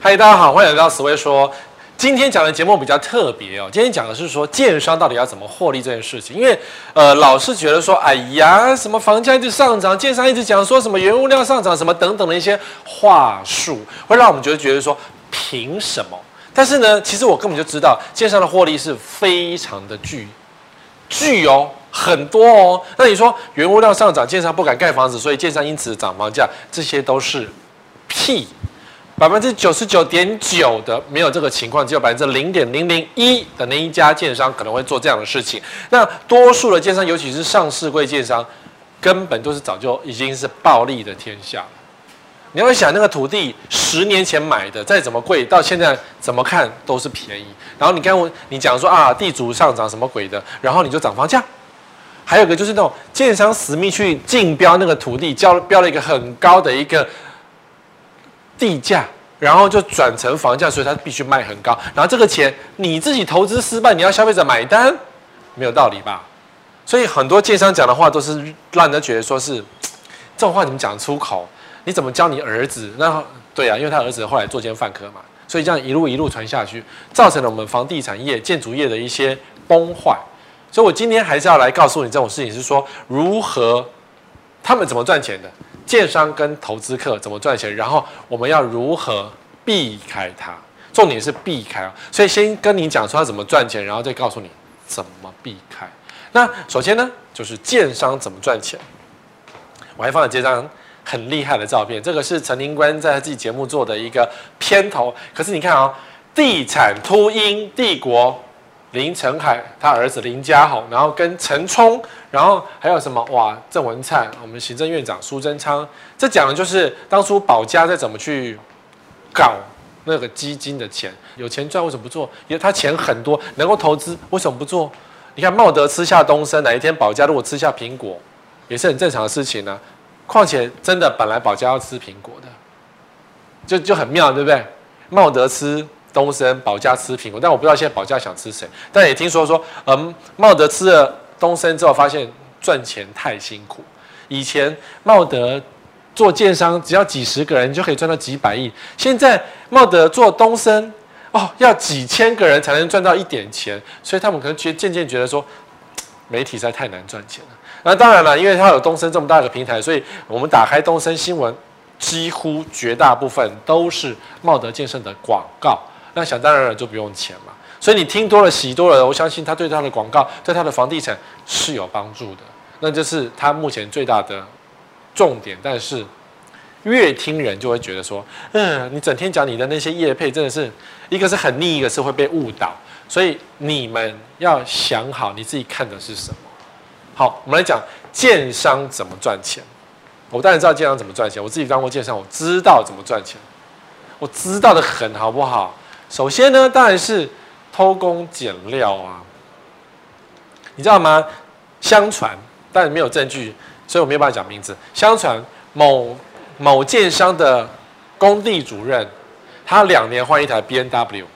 嗨，大家好，欢迎来到思维说。今天讲的节目比较特别哦，今天讲的是说建商到底要怎么获利这件事情。因为呃，老是觉得说，哎呀，什么房价一直上涨，建商一直讲说什么原物料上涨，什么等等的一些话术，会让我们觉得觉得说，凭什么？但是呢，其实我根本就知道，建商的获利是非常的巨巨哦，很多哦。那你说原物料上涨，建商不敢盖房子，所以建商因此涨房价，这些都是屁。百分之九十九点九的没有这个情况，只有百分之零点零零一的那一家建商可能会做这样的事情。那多数的建商，尤其是上市柜建商，根本都是早就已经是暴利的天下。你要想那个土地十年前买的，再怎么贵，到现在怎么看都是便宜。然后你看我，你讲说啊，地主上涨什么鬼的，然后你就涨房价。还有个就是那种建商死命去竞标那个土地，交标了一个很高的一个。地价，然后就转成房价，所以它必须卖很高。然后这个钱你自己投资失败，你要消费者买单，没有道理吧？所以很多建商讲的话都是让人家觉得说是 这种话，你们讲出口？你怎么教你儿子？那对啊，因为他儿子后来作奸犯科嘛，所以这样一路一路传下去，造成了我们房地产业、建筑业的一些崩坏。所以我今天还是要来告诉你这种事情，是说如何他们怎么赚钱的。建商跟投资客怎么赚钱？然后我们要如何避开它？重点是避开啊！所以先跟你讲说他怎么赚钱，然后再告诉你怎么避开。那首先呢，就是建商怎么赚钱。我还放了这张很厉害的照片，这个是陈林官在他自己节目做的一个片头。可是你看啊、哦，地产秃鹰帝国。林承海，他儿子林家宏，然后跟陈冲，然后还有什么哇？郑文灿，我们行政院长苏贞昌，这讲的就是当初宝家在怎么去搞那个基金的钱，有钱赚为什么不做？因为他钱很多，能够投资为什么不做？你看茂德吃下东森，哪一天宝家如果吃下苹果，也是很正常的事情呢、况且真的本来宝家要吃苹果的，就就很妙，对不对？茂德吃。东森、宝佳吃苹果，但我不知道现在宝佳想吃谁。但也听说说，嗯，茂德吃了东森之后，发现赚钱太辛苦。以前茂德做建商，只要几十个人就可以赚到几百亿。现在茂德做东森，哦，要几千个人才能赚到一点钱。所以他们可能觉渐渐觉得说，媒体实在太难赚钱了。那当然了，因为它有东森这么大的平台，所以我们打开东森新闻，几乎绝大部分都是茂德建设的广告。那想当然了，就不用钱嘛。所以你听多了、洗多了，我相信他对他的广告、对他的房地产是有帮助的。那就是他目前最大的重点。但是越听人就会觉得说，嗯，你整天讲你的那些业配，真的是一个是很腻，一个是会被误导。所以你们要想好你自己看的是什么。好，我们来讲建商怎么赚钱。我当然知道建商怎么赚钱，我自己当过建商，我知道怎么赚钱，我知道的很，好不好？首先呢，当然是偷工减料啊，你知道吗？相传，但没有证据，所以我没有办法讲名字。相传某某建商的工地主任，他两年换一台 B N W，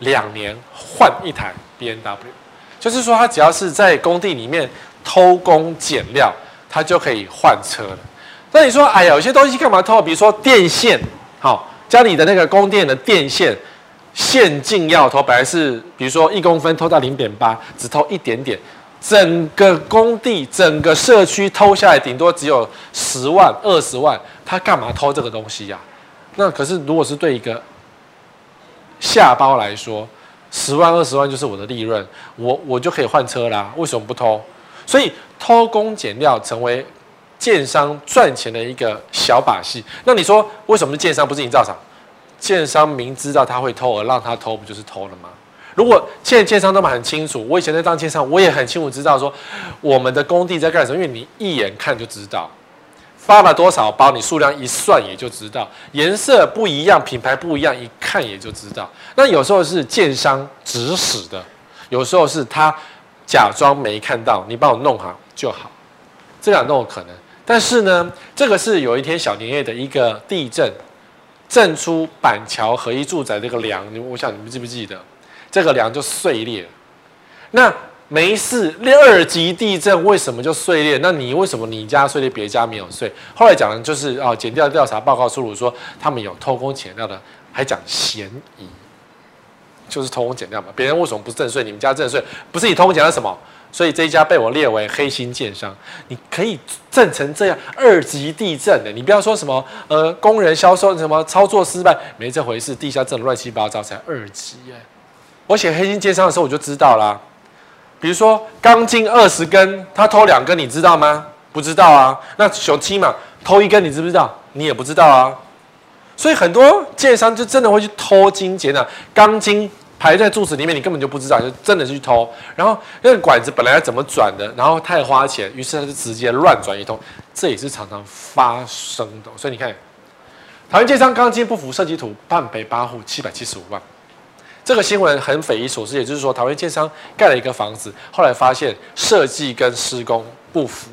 两年换一台 B N W，就是说他只要是在工地里面偷工减料，他就可以换车了。那你说，哎呀，有些东西干嘛偷？比如说电线，好，家里的那个供电的电线。线径要偷，本来是比如说一公分偷到零点八，只偷一点点，整个工地、整个社区偷下来，顶多只有十万、二十万，他干嘛偷这个东西呀、那可是如果是对一个下包来说，十万、二十万就是我的利润，我我就可以换车啦，为什么不偷？所以偷工减料成为建商赚钱的一个小把戏。那你说为什么是建商不是营造厂？建商明知道他会偷而让他偷，不就是偷了吗？如果现在建商都很清楚，我以前在当建商，我也很清楚知道说我们的工地在干什么，因为你一眼看就知道发了多少包，你数量一算也就知道，颜色不一样，品牌不一样，一看也就知道。那有时候是建商指使的，有时候是他假装没看到，你帮我弄好就好，这两种可能。但是呢，这个是有一天小年夜的一个地震。震出板桥合一住宅这个梁，你我想你们记不记得？这个梁就碎裂。那没事，二级地震为什么就碎裂？那你为什么你家碎裂，别家没有碎？后来讲的就是哦，检调调查报告出炉说他们有偷工减料的，还讲嫌疑，就是偷工减料嘛。别人为什么不震碎？你们家震碎，不是你偷工减料什么？所以这一家被我列为黑心建商。你可以震成这样，二级地震的，你不要说什么呃工人销售什么操作失败，没这回事。地下震乱七八糟才二级耶。我写黑心建商的时候我就知道啦。比如说钢筋二十根，他偷两根，你知道吗？不知道啊。那小七嘛，偷一根，你知不知道？你也不知道啊。所以很多建商就真的会去偷金节呢。钢筋排在柱子里面，你根本就不知道，就真的去偷。然后那个管子本来要怎么转的，然后太花钱，于是他就直接乱转一通。这也是常常发生的。所以你看，桃园建商钢筋不符设计图，判赔八户七百七十五万。这个新闻很匪夷所思，也就是说，桃园建商盖了一个房子，后来发现设计跟施工不符，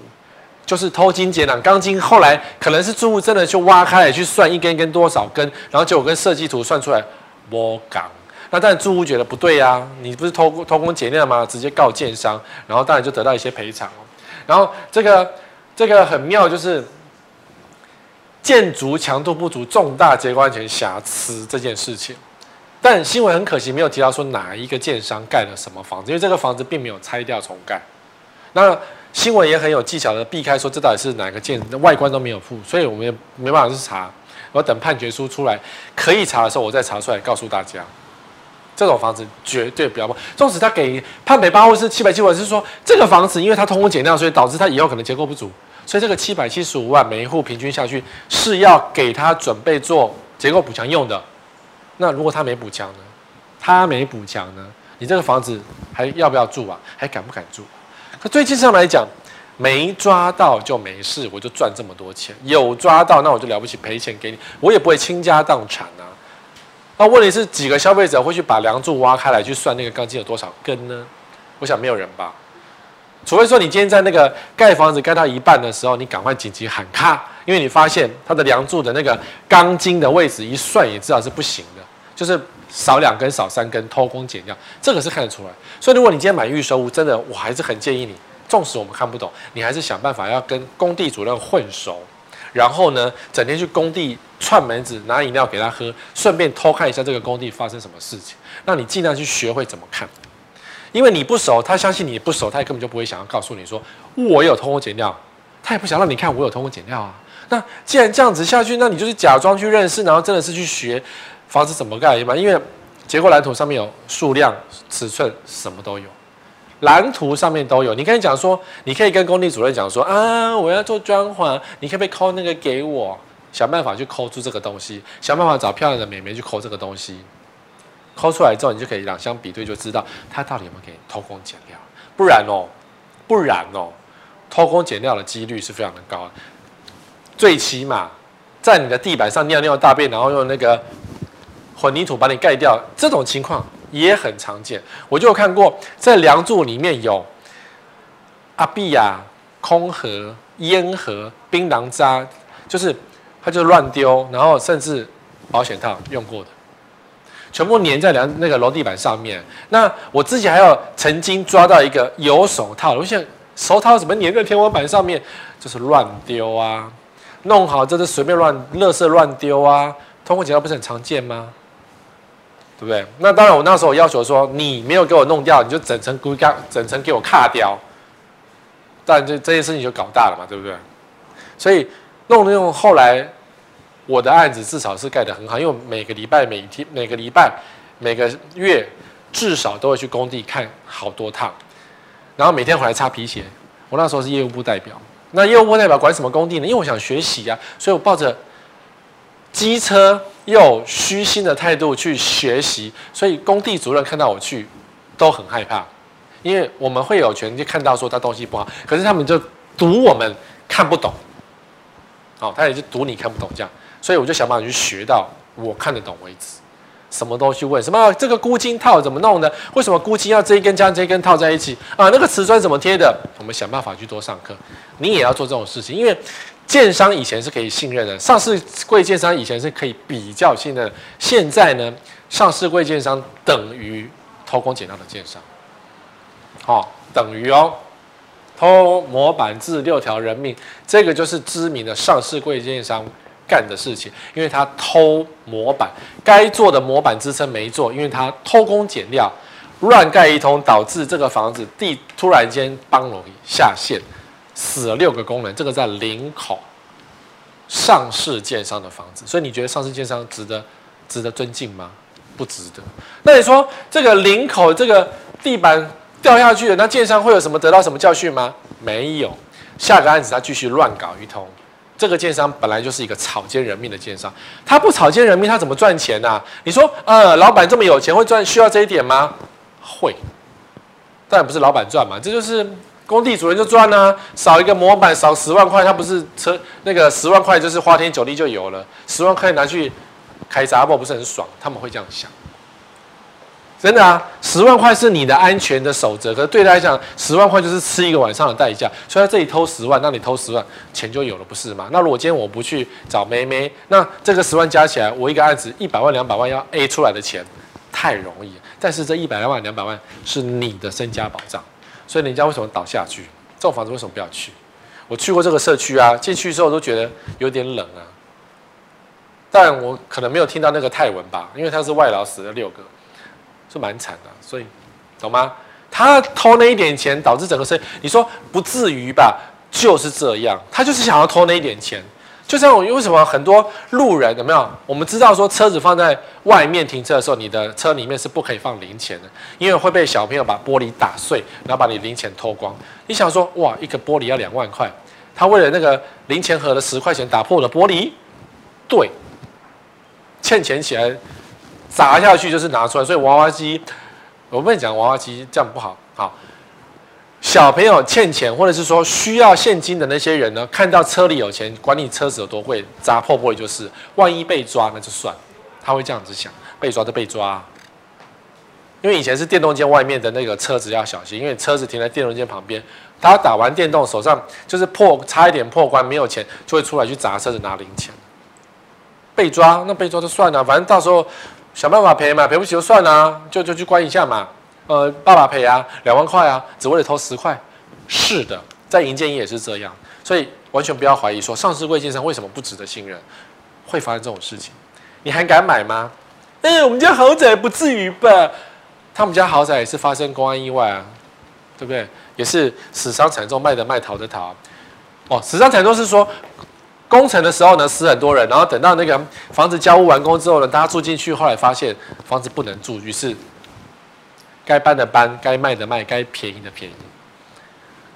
就是偷金减两钢筋。后来可能是住户真的就挖开来去算一根根多少根，然后结果跟设计图算出来摸钢。那当然住户觉得不对呀、你不是偷偷工减料吗？直接告建商，然后当然就得到一些赔偿。然后这个这个很妙，就是建筑强度不足、重大结构安全瑕疵这件事情。但新闻很可惜没有提到说哪一个建商盖了什么房子，因为这个房子并没有拆掉重盖。那新闻也很有技巧的避开说这到底是哪个建，外观都没有附，所以我们也没办法去查。我等判决书出来可以查的时候，我再查出来告诉大家。这种房子绝对不要碰。纵使他给判赔八户是七百七十万，是说这个房子因为它偷工减料，所以导致它以后可能结构不足，所以这个七百七十五万每一户平均下去是要给他准备做结构补强用的。那如果他没补强呢？他没补强呢？你这个房子还要不要住啊？还敢不敢住？可对建商来讲，没抓到就没事，我就赚这么多钱；有抓到，那我就了不起，赔钱给你，我也不会倾家荡产啊。那问题是，几个消费者会去把梁柱挖开来去算那个钢筋有多少根呢？我想没有人吧。除非说你今天在那个盖房子盖到一半的时候，你赶快紧急喊卡，因为你发现它的梁柱的那个钢筋的位置一算也知道是不行的。就是少两根、少三根，偷工减料，这个是看得出来。所以，如果你今天买预售屋，真的，我还是很建议你，纵使我们看不懂，你还是想办法要跟工地主任混熟，然后呢，整天去工地串门子拿饮料给他喝，顺便偷看一下这个工地发生什么事情，让你尽量去学会怎么看。因为你不熟，他相信你不熟，他也根本就不会想要告诉你说我有偷工减料，他也不想让你看我有偷工减料啊。那既然这样子下去，那你就是假装去认识，然后真的是去学。房子怎么盖嘛？因为结构蓝图上面有数量、尺寸，什么都有，蓝图上面都有。你可以讲说，你可以跟工地主任讲说啊，我要做装潢，你可不可以抠那个给我？想办法去抠出这个东西，想办法找漂亮的美眉去抠这个东西。抠出来之后，你就可以两相比对，就知道他到底有没有给偷工减料。不然哦，不然哦，偷工减料的几率是非常的高的。最起码在你的地板上尿尿大便，然后用那个。混凝土把你盖掉，这种情况也很常见。我就有看过，在梁柱里面有阿碧呀、空盒、烟盒、槟榔渣，就是它就乱丢，然后甚至保险套用过的，全部粘在梁那个楼地板上面。那我自己还有曾经抓到一个有手套，我想手套怎么粘在天花板上面？就是乱丢啊，弄好这是随便乱，垃圾乱丢啊，偷工减料不是很常见吗？对不对？那当然，我那时候要求说，你没有给我弄掉，你就整层骨干，整层给我卡掉。但这这件事情就搞大了嘛，对不对？所以弄了用，后来我的案子至少是盖得很好，因为每个礼拜、每天、每个礼拜、每个月至少都会去工地看好多趟，然后每天回来擦皮鞋。我那时候是业务部代表，那业务部代表管什么工地呢？因为我想学习呀、啊，所以我抱着机车。又虚心的态度去学习，所以工地主任看到我去都很害怕，因为我们会有权就看到说他东西不好，可是他们就赌我们看不懂，哦，他也就赌你看不懂这样，所以我就想办法去学到我看得懂为止，什么都去问，什么这个箍筋套怎么弄的？为什么箍筋要这一根加这一根套在一起啊？那个瓷砖怎么贴的？我们想办法去多上课，你也要做这种事情，因为。建商以前是可以信任的，上市柜建商以前是可以比较信任的，现在呢，上市柜建商等于偷工减料的建商。好、哦，等于哦，偷模板至六条人命，这个就是知名的上市柜建商干的事情，因为他偷模板，该做的模板支撑没做，因为他偷工减料，乱盖一通，导致这个房子地突然间崩了下线，死了六个工人，这个在林口。上市建商的房子，所以你觉得上市建商值得值得尊敬吗？不值得。那你说这个林口这个地板掉下去了，那建商会有什么得到什么教训吗？没有。下个案子他继续乱搞一通。这个建商本来就是一个草菅人命的建商，他不草菅人命，他怎么赚钱呢、啊？你说呃，老板这么有钱会赚需要这一点吗？会。当然不是老板赚嘛，这就是。工地主人就赚呢、啊，少一个模板少十万块，他不是车那个十万块就是花天酒地就有了，十万块拿去开杂货不是很爽？他们会这样想，真的啊，十万块是你的安全的守则，可是对他来讲，十万块就是吃一个晚上的代价。所以他这里偷十万，那你偷十万，钱就有了，不是吗？那如果今天我不去找妹妹，那这个十万加起来，我一个案子一百万两百万要 A 出来的钱太容易了，但是这一百万两百万是你的身家保障。所以人家为什么倒下去？这种房子为什么不要去？我去过这个社区啊，进去之后都觉得有点冷啊。但我可能没有听到那个泰文吧，因为他是外劳死了六个，是蛮惨的。所以懂吗？他偷那一点钱，导致整个社，你说不至于吧？就是这样，他就是想要偷那一点钱。就像我为什么很多路人有没有？我们知道说车子放在外面停车的时候，你的车里面是不可以放零钱的，因为会被小朋友把玻璃打碎，然后把你零钱偷光。你想说哇，一个玻璃要两万块，他为了那个零钱盒的十块钱打破了玻璃，对，欠钱起来砸下去就是拿出来，所以娃娃机，我跟你讲娃娃机这样不好，好。小朋友欠钱，或者是说需要现金的那些人呢，看到车里有钱，管你车子有多贵，砸破玻璃就是。万一被抓，那就算。他会这样子想，被抓就被抓。因为以前是电动间外面的那个车子要小心，因为车子停在电动间旁边，他打完电动手上就是破，差一点破关，没有钱就会出来去砸车子拿零钱。被抓那被抓就算了，反正到时候想办法赔嘛，赔不起就算了，就就去关一下嘛。呃，爸爸赔啊，两万块啊，只为了偷十块。是的，在营建业也是这样，所以完全不要怀疑说上市柜建商为什么不值得信任，会发生这种事情，你还敢买吗？哎、我们家豪宅不至于吧？他们家豪宅也是发生公安意外啊，对不对？也是死伤惨重，卖的卖，逃的逃。哦，死伤惨重是说工程的时候呢，死很多人，然后等到那个房子交屋完工之后呢，大家住进去，后来发现房子不能住，于是。该搬的搬，该卖的卖，该便宜的便宜，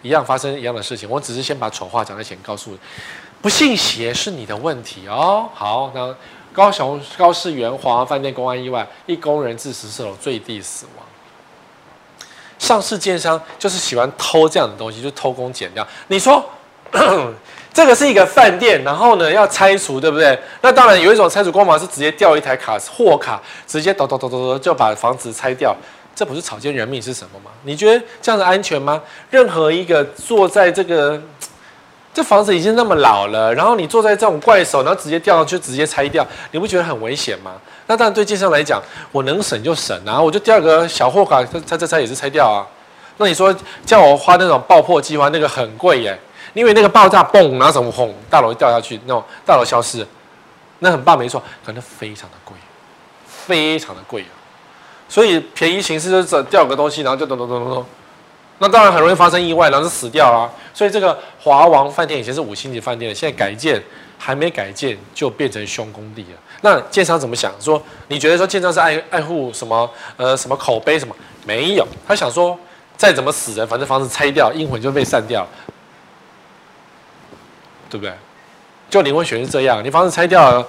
一样发生一样的事情。我只是先把丑话讲在前，告诉，不信邪是你的问题哦。好，那高雄高市元华饭店公安意外，一工人自十四楼坠地死亡。上市建商就是喜欢偷这样的东西，就偷工减料。你说 这个是一个饭店，然后呢要拆除，对不对？那当然有一种拆除工法是直接调一台卡货卡，直接抖抖抖抖抖就把房子拆掉。这不是草菅人命是什么吗？你觉得这样子安全吗？任何一个坐在这个，这房子已经那么老了，然后你坐在这种怪手，然后直接掉上去，直接拆掉，你不觉得很危险吗？那当然对建商来讲，我能省就省啊，我就第二个小货卡，拆拆拆也是拆掉啊。那你说叫我花那种爆破计划，那个很贵耶，因为那个爆炸嘣，然后什么轰，大楼掉下去，那种大楼消失，那很棒没错，可能非常的贵，非常的贵啊。所以便宜行事就是掉个东西，然后就咚咚咚咚咚，那当然很容易发生意外，然后就死掉啊。所以这个华王饭店以前是五星级饭店，现在改建还没改建就变成凶工地了。那建商怎么想？说你觉得说建商是爱爱护什么呃什么口碑什么？没有，他想说再怎么死人，反正房子拆掉，阴魂就被散掉，对不对？就灵魂选是这样，你房子拆掉了，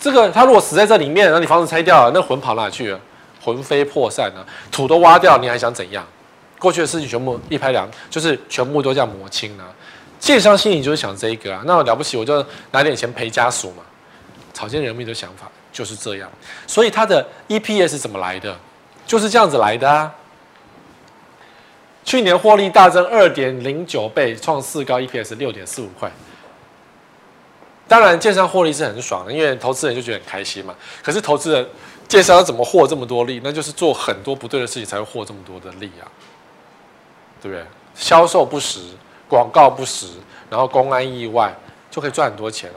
这个他如果死在这里面，然后你房子拆掉了，那魂跑哪去了？魂飞魄散啊，土都挖掉，你还想怎样？过去的事情全部一拍两，就是全部都这样抹清了。建商心里就是想这一个啊，那我了不起，我就拿点钱赔家属嘛。草菅人命的想法就是这样，所以他的 EPS 怎么来的？就是这样子来的啊。去年获利大增二点零九倍，创四高，EPS 六点四五块。当然，建商获利是很爽的，因为投资人就觉得很开心嘛。可是投资人。建商要怎么获这么多利？那就是做很多不对的事情才会获这么多的利啊！对不对？销售不实，广告不实，然后公安意外，就可以赚很多钱了。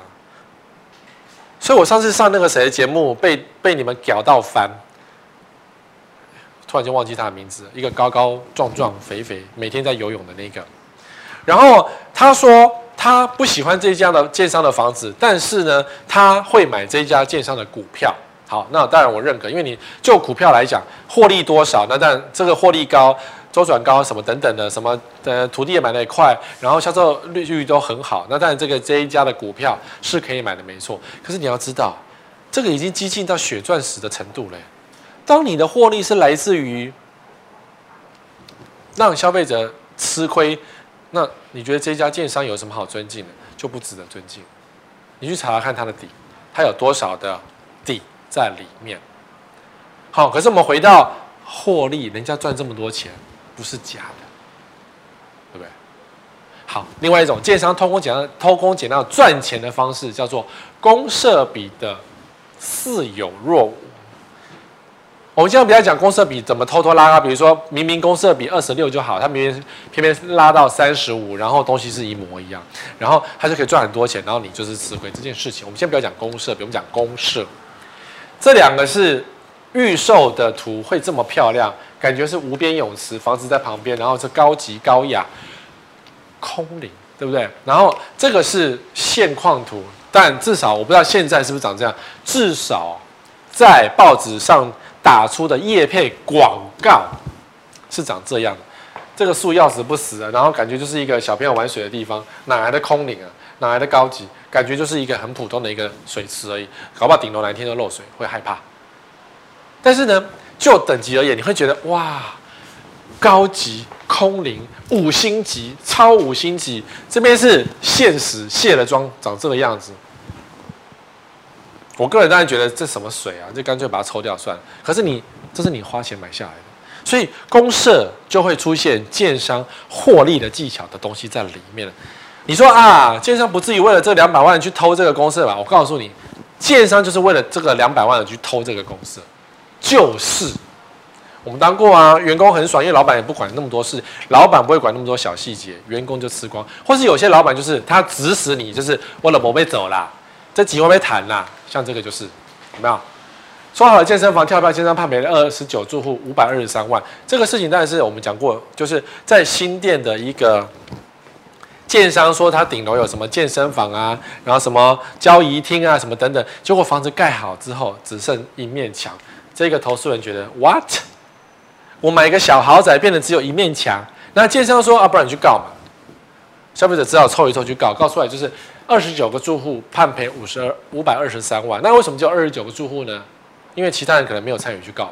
所以我上次上那个谁的节目，被被你们屌到翻，突然间忘记他的名字，一个高高壮壮、肥肥，每天在游泳的那个。然后他说他不喜欢这家的建商的房子，但是呢，他会买这家建商的股票。好，那当然我认可，因为你就股票来讲，获利多少，那但这个获利高、周转高什么等等的，什么呃土地也买得快，然后销售率率都很好，那当然这个这一家的股票是可以买的，没错。可是你要知道，这个已经激进到血钻石的程度了。当你的获利是来自于让消费者吃亏，那你觉得这家建商有什么好尊敬的？就不值得尊敬。你去查查看他的底，他有多少的？在里面，好，可是我们回到获利，人家赚这么多钱，不是假的，对不对？好，另外一种建商偷工减料、偷工减料赚钱的方式，叫做公设比的似有若无。我们现在不要讲公设比怎么偷偷拉高，比如说明明公设比二十六就好，他明明偏偏拉到三十五，然后东西是一模一样，然后他就可以赚很多钱，然后你就是吃亏这件事情。我们先不要讲公设比，我们讲公设。这两个是预售的图，会这么漂亮，感觉是无边泳池，房子在旁边，然后是高级高雅，空灵，对不对？然后这个是现况图，但至少我不知道现在是不是长这样，至少在报纸上打出的叶配广告是长这样的。这个树要死不死的，然后感觉就是一个小朋友玩水的地方，哪来的空灵啊？哪来的高级？感觉就是一个很普通的一个水池而已，搞不好顶楼哪天都漏水，会害怕。但是呢，就等级而言，你会觉得哇，高级、空灵、五星级、超五星级。这边是现实卸了妆，长这个样子。我个人当然觉得这什么水啊，就干脆把它抽掉算了。可是你，这是你花钱买下来的，所以公社就会出现建商获利的技巧的东西在里面。你说啊，建商不至于为了这两百万去偷这个公司吧？我告诉你，建商就是为了这个两百万去偷这个公司，就是我们当过啊，员工很爽，因为老板也不管那么多事，老板不会管那么多小细节，员工就吃光。或是有些老板就是他指使你，就是为了某被走啦，这几万被谈啦，像这个就是有没有？说好了健身房跳票，健身判赔了二十九住户五百二十三万，这个事情当然是我们讲过，就是在新店的一个。建商说他顶楼有什么健身房啊，然后什么交谊厅啊，什么等等，结果房子盖好之后只剩一面墙。这个投诉人觉得 what？我买一个小豪宅变得只有一面墙，那建商说啊，不然你去告嘛。消费者只好凑一凑去告，告出来就是二十九个住户判赔五十二五百二十三万。那为什么就二十九个住户呢？因为其他人可能没有参与去告，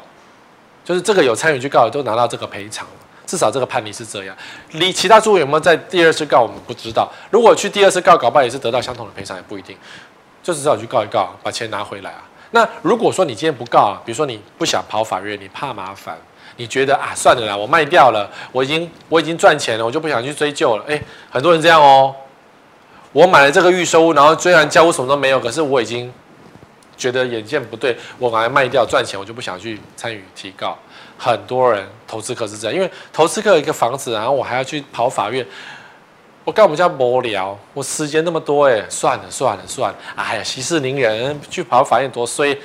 就是这个有参与去告的都拿到这个赔偿。至少这个判例是这样，你其他住户有没有在第二次告，我们不知道。如果去第二次告，搞不好也是得到相同的赔偿，也不一定。就是只好去告一告，把钱拿回来啊。那如果说你今天不告啊，比如说你不想跑法院，你怕麻烦，你觉得啊，算了啦，我卖掉了，我已经我已经赚钱了，我就不想去追究了。诶，很多人这样哦。我买了这个预售屋，然后虽然交屋什么都没有，可是我已经觉得眼见不对，我把它卖掉赚钱，我就不想去参与提告。很多人投资客是这样，因为投资客有一个房子，然后我还要去跑法院，我干我们家无聊，我时间那么多，哎，算了算了算了，哎呀，息事宁人，去跑法院多衰。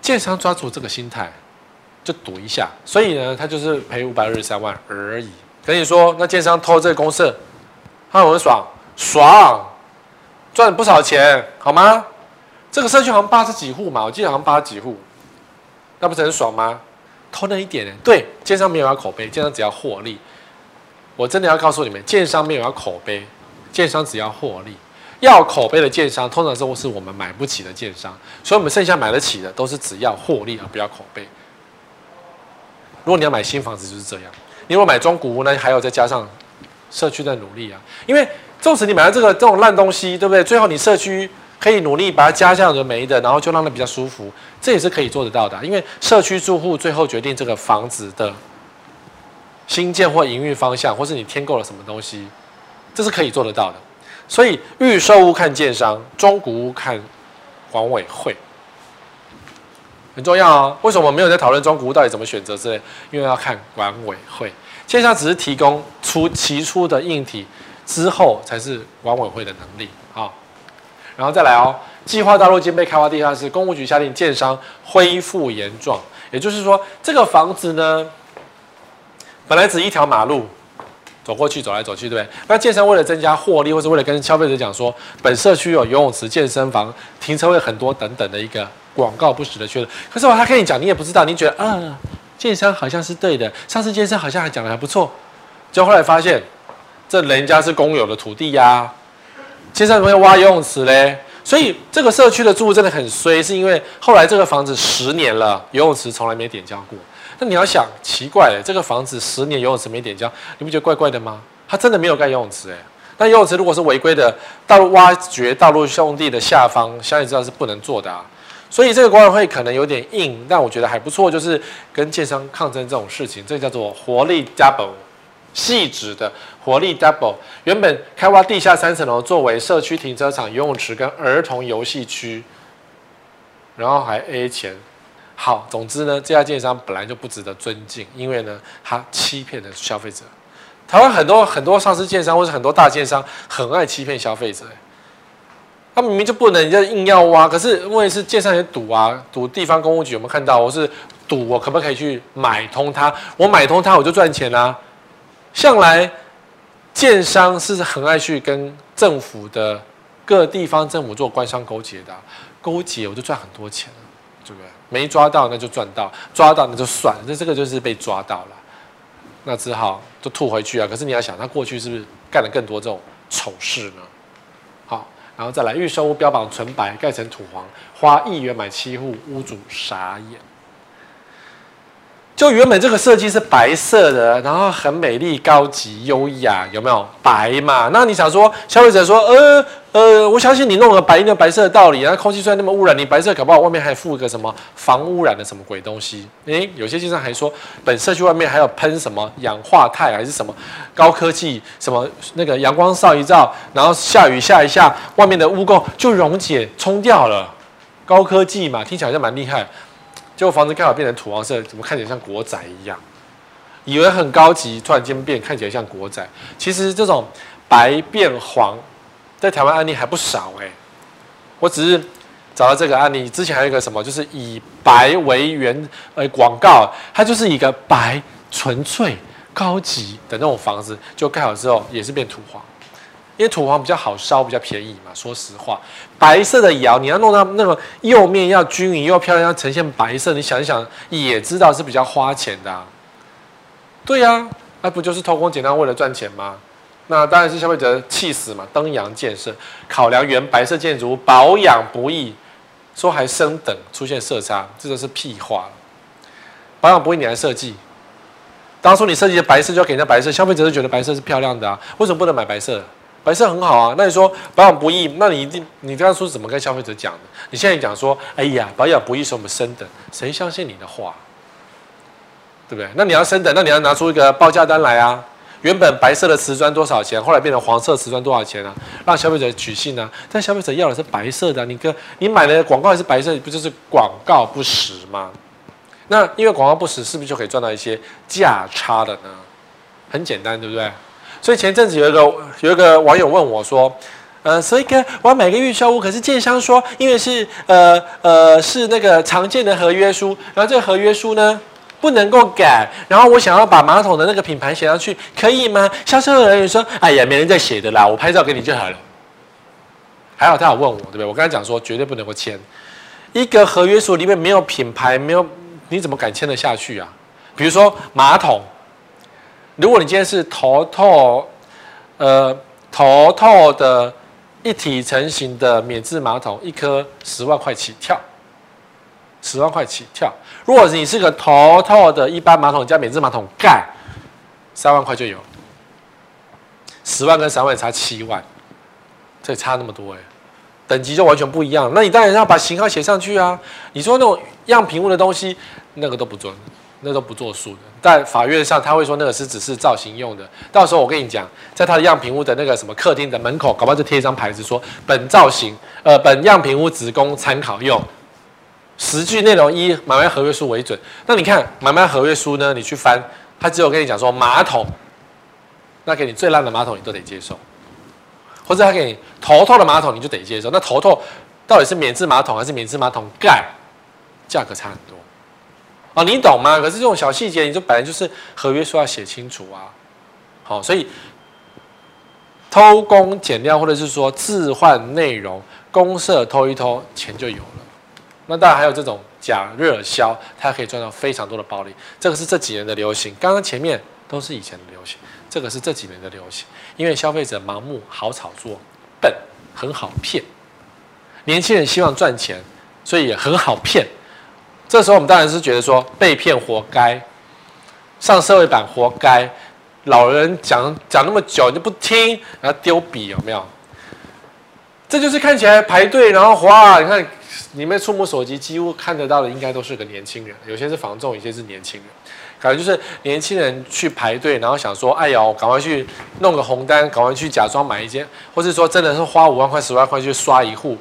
建商抓住这个心态，就赌一下，所以呢，他就是赔五百二十三万而已。跟你说，那建商偷这个公社，他很爽，爽，赚了不少钱，好吗？这个社区好像八十几户嘛，我记得好像八十几户，那不是很爽吗？偷那一点呢？对，建商没有要口碑，建商只要获利。我真的要告诉你们，建商没有要口碑，建商只要获利。要口碑的建商，通常都是我们买不起的建商，所以我们剩下买得起的，都是只要获利而不要口碑。如果你要买新房子，就是这样。你如果买中古屋呢，还有再加上社区的努力啊，因为纵使你买了这个这种烂东西，对不对？最后你社区。可以努力把它加上就没的，然后就让它比较舒服，这也是可以做得到的。因为社区住户最后决定这个房子的新建或营运方向，或是你添购了什么东西，这是可以做得到的。所以预售屋看建商，中古屋看管委会，很重要啊。为什么我没有在讨论中古屋到底怎么选择之类？因为要看管委会。建商只是提供出起初的硬体，之后才是管委会的能力。然后再来哦，计划道路兼备开发地下室，公务局下令建商恢复原状，也就是说，这个房子呢，本来只一条马路。走过去，走来走去，对不对？那建商为了增加获利，或是为了跟消费者讲说，本社区有游泳池、健身房、停车位很多等等的一个广告不实的确认。可是我他跟你讲，你也不知道，你觉得啊，建商好像是对的，上次建商好像还讲的还不错，结果后来发现，这人家是公有的土地呀、建商怎么会挖游泳池嘞？所以这个社区的住户真的很衰，是因为后来这个房子十年了，游泳池从来没点交过。那你要想，奇怪了，这个房子十年游泳池没点交，你不觉得怪怪的吗？他真的没有盖游泳池哎。那游泳池如果是违规的，道路挖掘道路用地的下方，相信知道是不能做的啊。所以这个管委会可能有点硬，但我觉得还不错，就是跟建商抗争这种事情，这叫做活力 double，细致的活力 double。原本开挖地下三层楼作为社区停车场、游泳池跟儿童游戏区，然后还 A 钱。好，总之呢，这家建商本来就不值得尊敬，因为呢，他欺骗了消费者。台湾很多很多上市建商或是很多大建商很爱欺骗消费者，他明明就不能，就硬要挖。可是问题是建商也赌啊，赌地方公务局有没有看到？我是赌我可不可以去买通它？我买通它我就赚钱啊。向来建商是很爱去跟政府的各地方政府做官商勾结的，勾结我就赚很多钱。对不对？没抓到那就赚到，抓到那就算了，那这个就是被抓到了，那只好就吐回去啊。可是你要想，他过去是不是干了更多这种丑事呢？好，然后再来预售屋标榜纯白，盖成土黄，花亿元买七户，屋主傻眼。就原本这个设计是白色的，然后很美丽、高级、优雅，有没有白嘛？那你想说，消费者说，呃呃，我相信你弄个白的白色的道理，然后空气虽然那么污染，你白色搞不好外面还附一个什么防污染的什么鬼东西？诶，有些经常还说，本社区外面还有喷什么氧化钛还是什么高科技，什么那个阳光照一照，然后下雨下一下，外面的污垢就溶解冲掉了，高科技嘛，听起来好像蛮厉害。结果房子盖好变成土黄色，怎么看起来像国宅一样？以为很高级，突然间变看起来像国宅。其实这种白变黄，在台湾案例还不少哎。我只是找到这个案例，之前还有一个什么，就是以白为原呃广告，它就是一个白纯粹高级的那种房子，就盖好之后也是变土黄。因为土黄比较好烧，比较便宜嘛。说实话，白色的窑你要弄到那个釉面要均匀又漂亮，要呈现白色，你想一想也知道是比较花钱的啊。对呀、啊，那不就是偷工减料为了赚钱吗？那当然是消费者气死嘛。登阳建设考量原白色建筑保养不易，说还升等出现色差，这就是屁话。保养不易你还设计？当初你设计的白色就要给人家白色，消费者就觉得白色是漂亮的啊，为什么不能买白色？白色很好啊，那你说保养不易，那你一定你刚刚说怎么跟消费者讲的？你现在讲说，哎呀，保养不易是我们升等，谁相信你的话？对不对？那你要升等，那你要拿出一个报价单来啊。原本白色的瓷砖多少钱，后来变成黄色瓷砖多少钱啊？让消费者取信啊。但消费者要的是白色的，你跟你买的广告还是白色，不就是广告不实吗？那因为广告不实，是不是就可以赚到一些价差的呢？很简单，对不对？所以前阵子有一个有一个网友问我说，呃，所以哥，我要买个预售屋，可是建商说，因为是呃呃是那个常见的合约书，然后这个合约书呢不能够改，然后我想要把马桶的那个品牌写上去，可以吗？销售人员说，哎呀，没人在写的啦，我拍照给你就好了。还好他有问我，对不对？我刚才讲说绝对不能够签一个合约书里面没有品牌，没有你怎么敢签得下去啊？比如说马桶。如果你今天是头套呃头套的一体成型的免治马桶，一颗十万块起跳，十万块起跳。如果你是个头套的一般马桶加免治马桶盖，三万块就有。十万跟三万差七万，这差那么多哎，等级就完全不一样。那你当然要把型号写上去啊。你说那种样品物的东西，那个都不准。那都不作数的，在法院上他会说那个是只是造型用的。到时候我跟你讲，在他的样品屋的那个什么客厅的门口，搞不好就贴一张牌子说本造型，呃，本样品屋只供参考用，实际内容以买卖合约书为准。那你看买卖合约书呢？你去翻他只有跟你讲说马桶，那给你最烂的马桶你都得接受，或者他给你头痛的马桶你就得接受。那头痛到底是免治马桶还是免治马桶盖？价格差很多哦，你懂吗？可是这种小细节，你就本来就是合约书要写清楚啊。好，所以偷工减料或者是说置换内容，公社偷一偷，钱就有了。那当然还有这种。假热销，它可以赚到非常多的暴利。这个是这几年的流行，刚刚前面都是以前的流行，这个是这几年的流行。因为消费者盲目、好炒作、笨，很好骗。年轻人希望赚钱，所以也很好骗。这时候我们当然是觉得说被骗活该，上社会版活该。老人讲讲那么久你就不听，然后丢笔有没有？这就是看起来排队，然后哇，你看。你们触摸手机，几乎看得到的应该都是个年轻人，有些是房仲，有些是年轻人。感觉就是年轻人去排队，然后想说：“哎呦，赶快去弄个红单，赶快去假装买一间，或是说真的是花五万块、十万块去刷一户，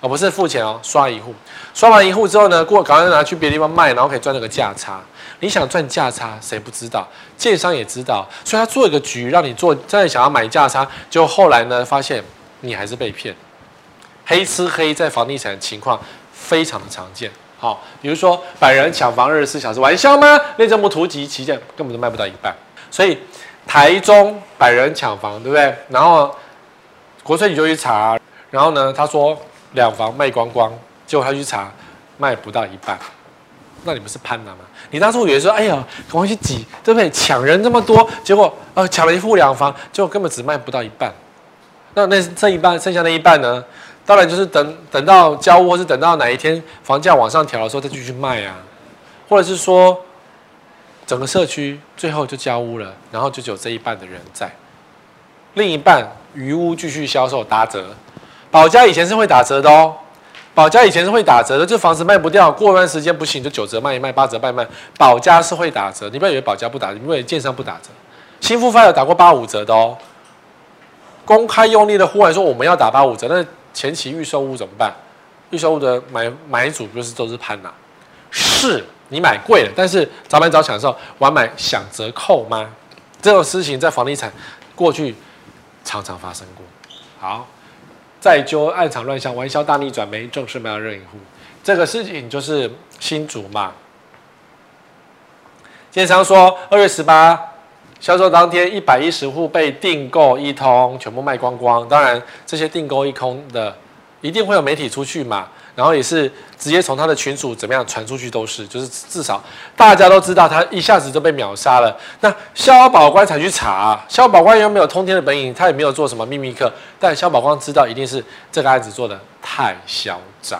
而不是付钱哦，刷一户。刷完一户之后呢，过赶快拿去别的地方卖，然后可以赚那个价差。你想赚价差，谁不知道？建商也知道，所以他做一个局，让你做，真的想要买价差，就后来呢，发现你还是被骗。”黑吃黑在房地产情况非常的常见，好，比如说百人抢房二十四小时，玩笑吗？内政部图集旗舰根本就卖不到一半，所以台中百人抢房，对不对？然后国税局就去查，然后呢，他说两房卖光光，结果他去查卖不到一半，那你不是潘了吗？你当初以为说，哎呀，赶快去挤，对不对？抢人这么多，结果呃抢了一户两房，结果根本只卖不到一半，那那这一半剩下那一半呢？当然就是等等到交屋，或是等到哪一天房价往上调的时候再继续卖啊，或者是说整个社区最后就交屋了，然后就只有这一半的人在，另一半余屋继续销售打折。保家以前是会打折的哦，保家以前是会打折的，就房子卖不掉，过一段时间不行就九折卖一卖，八折卖卖。保家是会打折，你不要以为保家不打折，因为建商不打折，新复发有打过八五折的哦，公开用力的呼喊说我们要打八五折，那。前期预售屋怎么办？预售屋的买买主不是都是潘呐？是你买贵了，但是早买早抢的时候，晚买享折扣吗？这种事情在房地产过去常常发生过。好，再揪暗场乱象，玩笑大逆转，没正式卖到任意户，这个事情就是新竹嘛。建商说二月十八销售当天，一百一十户被订购一通，全部卖光光。当然，这些订购一空的，一定会有媒体出去嘛。然后也是直接从他的群组怎么样传出去，都是就是至少大家都知道他一下子就被秒杀了。那消保官才去查，消保官又没有通天的本领，他也没有做什么秘密课。但消保官知道，一定是这个案子做的太嚣张。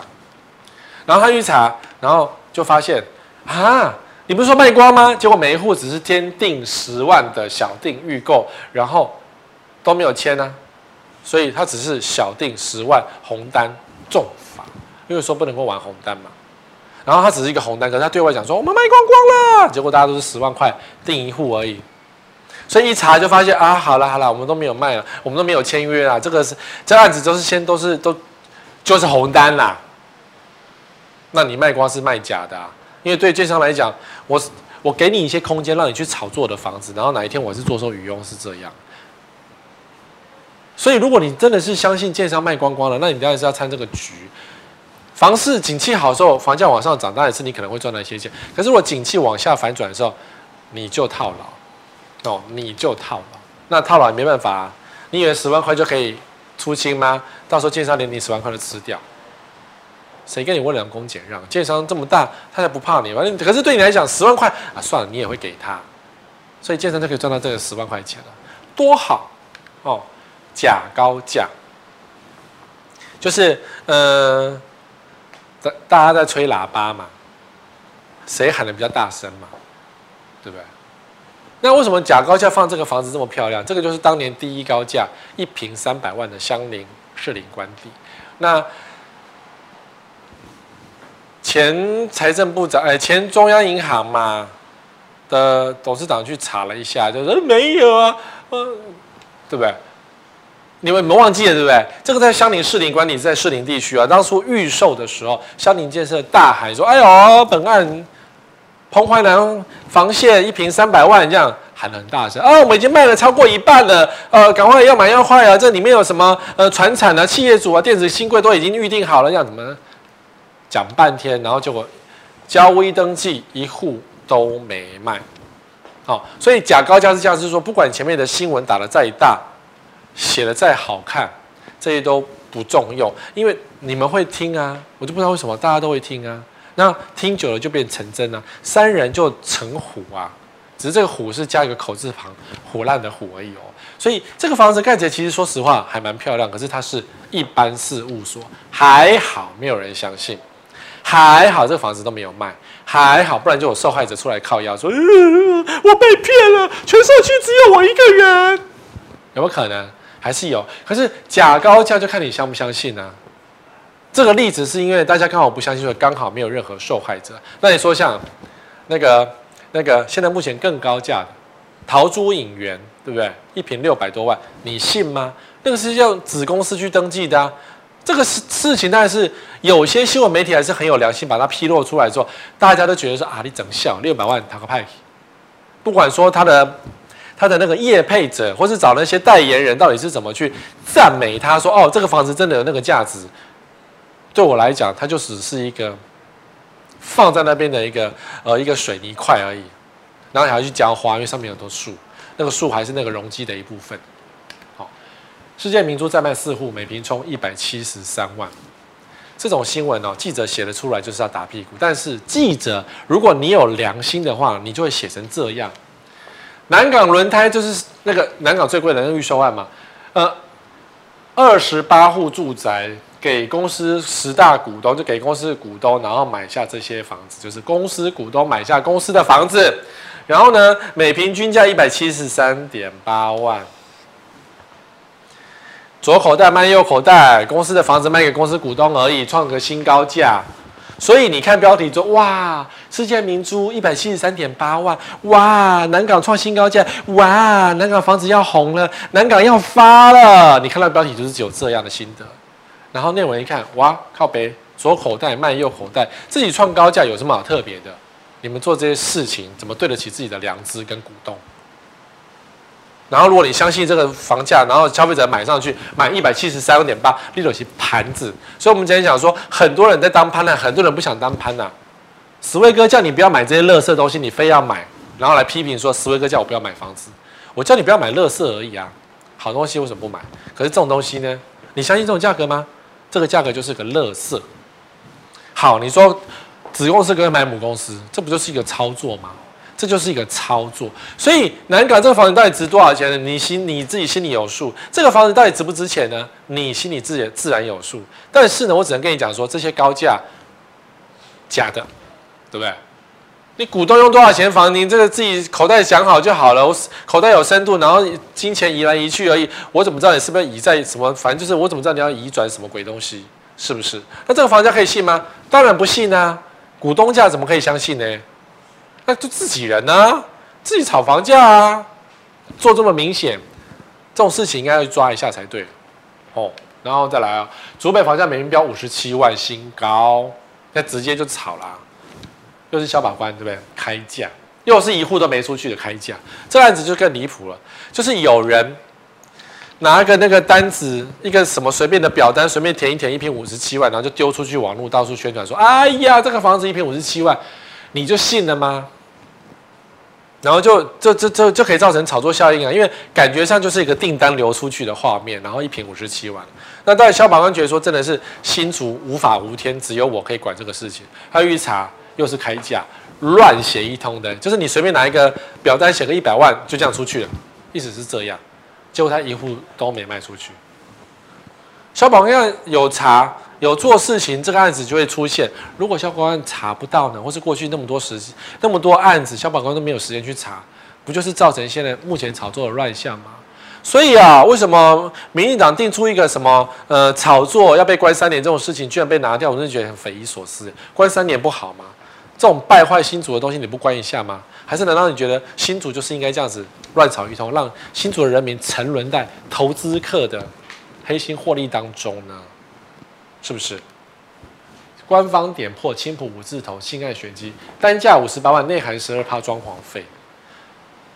然后他去查，然后就发现啊。你不是说卖光吗？结果每一户只是签订十万的小订预购，然后都没有签呢、所以他只是小订十万红单重，因为说不能够玩红单嘛。然后他只是一个红单，可是他对外讲说我们卖光光了，结果大家都是十万块订一户而已，所以一查就发现啊，好了好了，我们都没有卖了，我们都没有签约啊，这个是这案子都是先都是都就是红单啦，那你卖光是卖假的啊。因为对建商来讲，我我给你一些空间让你去炒作的房子，然后哪一天我是坐收渔翁是这样。所以如果你真的是相信建商卖光光了，那你当然是要参这个局。房市景气好的时候，房价往上涨，当然是你可能会赚到一些钱。可是如果景气往下反转的时候，你就套牢哦，你就套牢。那套牢也没办法啊，你以为十万块就可以出清吗？到时候建商连你十万块都吃掉。谁跟你温良恭俭让？建商这么大，他才不怕你。反正可是对你来讲，十万块啊，算了，你也会给他，所以建商就可以赚到这个十万块钱了，多好哦！假高价，就是呃，大家在吹喇叭嘛，谁喊的比较大声嘛，对不对？那为什么假高价放这个房子这么漂亮？这个就是当年第一高价一平三百万的相邻士林官邸，那。前财政部长，哎，前中央银行嘛的董事长去查了一下，就说没有啊，嗯，对不对？你们没忘记了，对不对？这个在相邻士林管理在士林地区啊。当初预售的时候，相邻建设大喊说：“哎呦，本案彭淮南防线一平三百万，这样喊得很大声啊！我们已经卖了超过一半了，呃，赶快要买要快啊！这里面有什么呃传产啊、企业主啊、电子新贵都已经预定好了，这样怎么讲半天，然后结果交屋一登记，一户都没卖。好，所以假高价是这样，是说不管前面的新闻打得再大，写的再好看，这些都不重用，因为你们会听啊，我就不知道为什么大家都会听啊。那听久了就变成真了，三人就成虎啊，只是这个虎是加一个口字旁，唬烂的虎而已哦。所以这个房子盖起来其实说实话还蛮漂亮，可是它是一般事务所，还好没有人相信，还好这个房子都没有卖，还好不然就有受害者出来靠腰说，呃，我被骗了，全社区只有我一个人，有没有可能？还是有，可是假高价就看你相不相信啊。这个例子是因为大家刚好不相信，所以刚好没有任何受害者。那你说像那个那个现在目前更高价的陶朱隐园，对不对？一瓶六百多万，你信吗？那个是用子公司去登记的啊。这个事事情当然是有些新闻媒体还是很有良心，把它披露出来之后，大家都觉得说啊，你整笑六百万讨个派。不管说他的他的那个业配者，或是找那些代言人，到底是怎么去赞美他说哦，这个房子真的有那个价值。对我来讲，它就只是一个放在那边的一个呃一个水泥块而已，然后你还要去浇花，因为上面有很多树，那个树还是那个容积的一部分。好，世界明珠再卖四户，每平冲一百七十三万，这种新闻哦，记者写得出来就是要打屁股。但是记者，如果你有良心的话，你就会写成这样。南港轮胎就是那个南港最贵的那个预售案嘛，呃，二十八户住宅。给公司十大股东，就给公司的股东，然后买下这些房子，就是公司股东买下公司的房子，然后呢，每平均价一百七十三点八万，左口袋卖右口袋，公司的房子卖给公司股东而已，创个新高价。所以你看标题说，哇，世界明珠一百七十三点八万，哇，南港创新高价，哇，南港房子要红了，南港要发了。你看到标题就是只有这样的心得。然后内文一看，哇，靠北，左口袋卖右口袋，自己创高价有什么好特别的？你们做这些事情怎么对得起自己的良知跟股东？然后如果你相信这个房价，然后消费者买上去买一百七十三点八，立了起盘子。所以我们今天讲说，很多人在当潘娜，很多人不想当潘娜。史威哥叫你不要买这些垃圾东西，你非要买，然后来批评说史威哥叫我不要买房子，我叫你不要买垃圾而已啊，好东西为什么不买？可是这种东西呢，你相信这种价格吗？这个价格就是个垃圾。好，你说子公司可以买母公司，这不就是一个操作吗？这就是一个操作。所以南港这个房子到底值多少钱呢？你心你自己心里有数。这个房子到底值不值钱呢？你心里自己自然有数。但是呢，我只能跟你讲说，这些高价假的，对不对？你股东用多少钱房，你这个自己口袋想好就好了。我口袋有深度，然后金钱移来移去而已。我怎么知道你是不是移在什么？反正就是我怎么知道你要移转什么鬼东西？是不是？那这个房价可以信吗？当然不信啊！股东价怎么可以相信呢？那就自己人啊，自己炒房价啊，做这么明显，这种事情应该要去抓一下才对。哦，然后再来啊，竹北房价每平标五十七万新高，那直接就炒啦。又是消保官对不对？开价，又是一户都没出去的开价，这案子就更离谱了。就是有人拿一个那个单子，一个什么随便的表单，随便填一填，一坪五十七万，然后就丢出去网络到处宣传说：“哎呀，这个房子一坪五十七万，你就信了吗？”然后就这这这就可以造成炒作效应啊，因为感觉上就是一个订单流出去的画面，然后一瓶五十七万。那当然消防官觉得说真的是新竹无法无天，只有我可以管这个事情，他一查。又是开价，乱写一通的，就是你随便拿一个表单写个一百万，就这样出去了，意思是这样，结果他一户都没卖出去。消防官有查有做事情，这个案子就会出现。如果消保官查不到呢，或是过去那么多时那么多案子，消保官都没有时间去查，不就是造成现在目前炒作的乱象吗？所以啊，为什么民进党定出一个什么呃炒作要被关三年这种事情，居然被拿掉，我真的觉得很匪夷所思。关三年不好吗？这种败坏新竹的东西，你不关一下吗？还是难道你觉得新竹就是应该这样子乱炒一通，让新竹的人民沉沦在投资客的黑心获利当中呢？是不是？官方点破青浦五字头性爱玄机，单价五十八万，内含十二趴装潢费。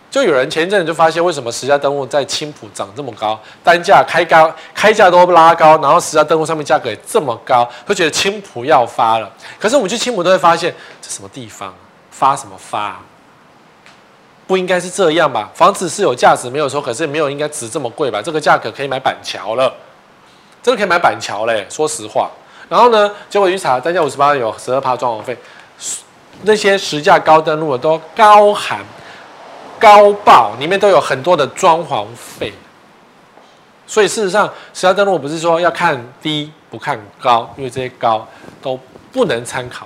就有人前一阵就发现，为什么十家登录在青浦涨这么高，单价开高开价都拉高，然后十家登录上面价格也这么高，会觉得青浦要发了。可是我们去青浦都会发现，这什么地方发什么发？不应该是这样吧？房子是有价值没有错，可是没有应该值这么贵吧？这个价格可以买板桥了，真的可以买板桥嘞，说实话。然后呢，结果一查，单价五十八，有十二趴装潢费，那些实价高登录的都高含高报，里面都有很多的装潢费。所以事实上，实价登录不是说要看低不看高，因为这些高都不能参考。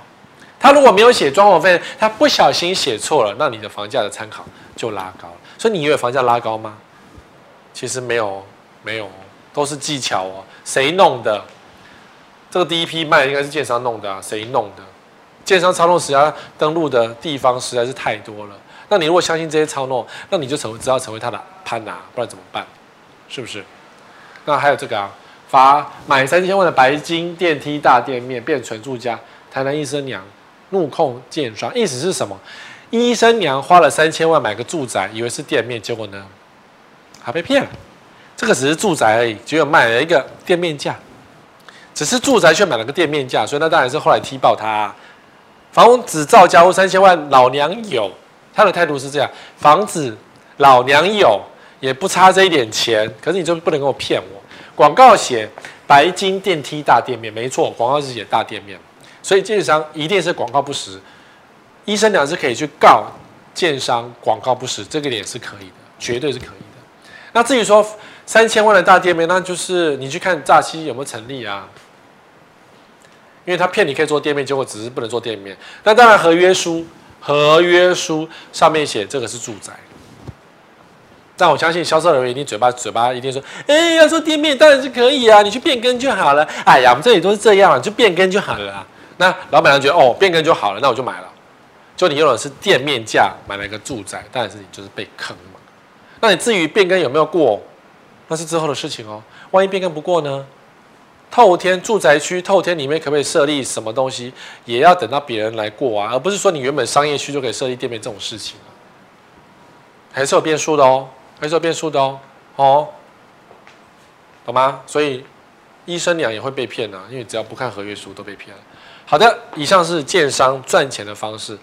他如果没有写装潢费，他不小心写错了，那你的房价的参考就拉高了。所以你以为房价拉高吗？其实没有，没有，都是技巧哦。谁弄的？这个第一批卖应该是建商弄的啊？谁弄的？建商操弄实际上登录的地方实在是太多了。那你如果相信这些操弄，那你就成为只要成为他的攀拿，不然怎么办？是不是？那还有这个啊，罚买三千万的白金电梯大店面变纯住家，台南医生娘。怒控建商，意思是什么？医生娘花了三千万买个住宅，以为是店面，结果呢，还被骗了。这个只是住宅而已，结果买了一个店面价，只是住宅却买了个店面价，所以那当然是后来踢爆他啊。房子造价三千万，老娘有，他的态度是这样：房子老娘有，也不差这一点钱，可是你就不能跟我骗我。广告写白金电梯大店面，没错，广告是写大店面。所以建商一定是广告不实，医生两是可以去告建商广告不实，这个点是可以的，绝对是可以的。那至于说三千万的大店面，那就是你去看诈欺有没有成立啊？因为他骗你可以做店面，结果只是不能做店面。那当然合约书，合约书上面写这个是住宅，但我相信销售人员一定嘴巴嘴巴一定说，哎，要做店面当然是可以啊，你去变更就好了。哎呀，我们这里都是这样，就变更就好了啊。那老板娘觉得哦，变更就好了，那我就买了。就你用的是店面价买了一个住宅，当然是你就是被坑嘛。那你至于变更有没有过，那是之后的事情哦。万一变更不过呢？透天住宅区透天里面可不可以设立什么东西，也要等到别人来过啊，而不是说你原本商业区就可以设立店面这种事情。还是有变数的哦，还是有变数的哦，哦，懂吗？所以医生娘也会被骗啊，因为只要不看合约书都被骗了。好的，以上是建商赚钱的方式，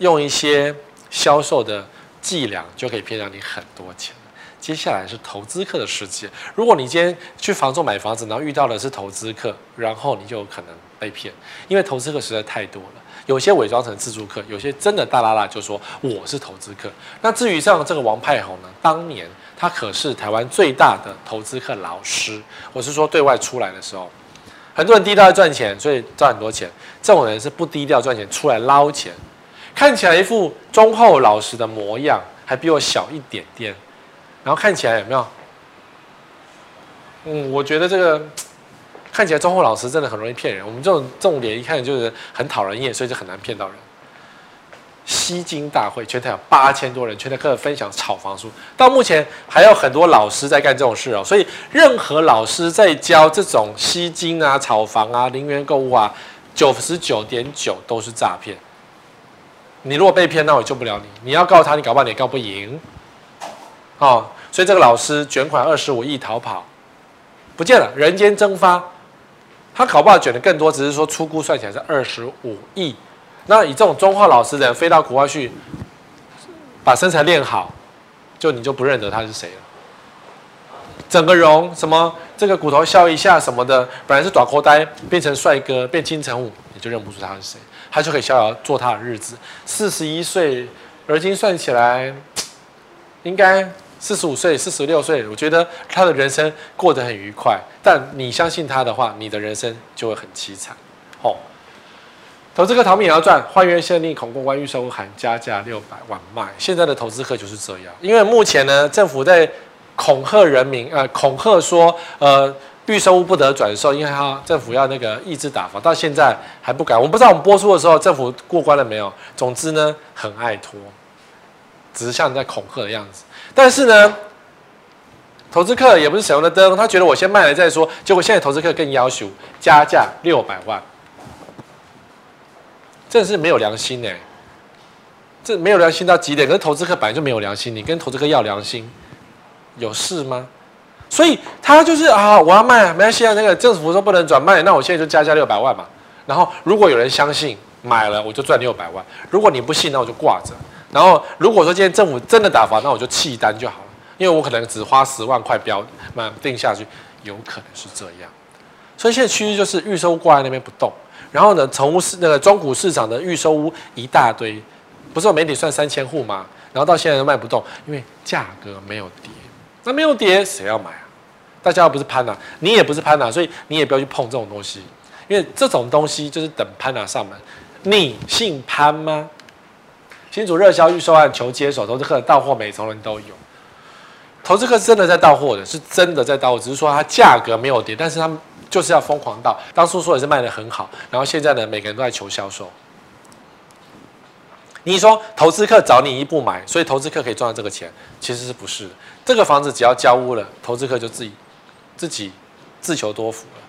用一些销售的伎俩就可以骗到你很多钱。接下来是投资客的世界。如果你今天去房仲买房子，然后遇到的是投资客，然后你就有可能被骗，因为投资客实在太多了。有些伪装成自住客，有些真的大剌剌就说我是投资客。那至于像这个王派红呢，当年他可是台湾最大的投资客老师。我是说对外出来的时候。很多人低调赚钱，所以赚很多钱。这种人是不低调赚钱，出来捞钱，看起来一副忠厚老实的模样，还比我小一点点。然后看起来有没有？嗯，我觉得这个看起来忠厚老实，真的很容易骗人。我们这种这种脸一看就是很讨人厌，所以就很难骗到人。吸金大会，全台有八千多人，全台课分享炒房书。到目前还有很多老师在干这种事哦，所以任何老师在教这种吸金啊、炒房啊、零元购物啊，九十九点九都是诈骗。你如果被骗，那我救不了你。你要告他，你搞不好你也告不赢。哦，所以这个老师卷款二十五亿逃跑，不见了，人间蒸发。他搞不好卷的更多，只是说出估算起来是二十五亿。那以这种忠厚老实的人飞到国外去，把身材练好，就你就不认得他是谁了。整个容什么这个骨头笑一下什么的，本来是短裤呆，变成帅哥，变金城武，你就认不出他是谁，他就可以逍遥做他的日子。四十一岁，而今算起来，应该四十五岁、四十六岁，我觉得他的人生过得很愉快。但你相信他的话，你的人生就会很凄惨。哦。投资客逃命也要赚，换约限令恐过关预售函加价六百万卖。现在的投资客就是这样，因为目前呢，政府在恐吓人民，呃，恐吓说，呃，预售屋不得转售，因为他政府要那个抑制打房，到现在还不敢。我不知道我们播出的时候政府过关了没有。总之呢，很爱拖，只是像在恐吓的样子。但是呢，投资客也不是省油的灯，他觉得我先卖了再说，结果现在投资客更要求加价六百万。真的是没有良心呢。这没有良心到极点，可是投资客本来就没有良心，你跟投资客要良心，有事吗？所以他就是啊，我要卖，没关系啊，那个政府说不能转卖，那我现在就加价六百万嘛。然后如果有人相信买了，我就赚六百万；如果你不信，那我就挂着。然后如果说今天政府真的打房，那我就弃单就好了，因为我可能只花十万块标买定下去，有可能是这样。所以现在趋势就是预售屋挂在那边不动，然后呢，成屋市那个中古市场的预售屋一大堆。不是有媒体算三千户吗？然后到现在都卖不动，因为价格没有跌。那没有跌，谁要买啊？大家又不是潘娜，你也不是潘娜，所以你也不要去碰这种东西，因为这种东西就是等潘娜上门。你姓潘吗？新竹热销预售案求接手，投资客到货每层人都有。投资客是真的在到货的，是真的在到货，只是说它价格没有跌，但是他们就是要疯狂到。当初说也是卖得很好，然后现在呢，每个人都在求销售。你说投资客找你一步买，所以投资客可以赚到这个钱，其实是不是的？这个房子只要交屋了，投资客就自己自己自求多福了。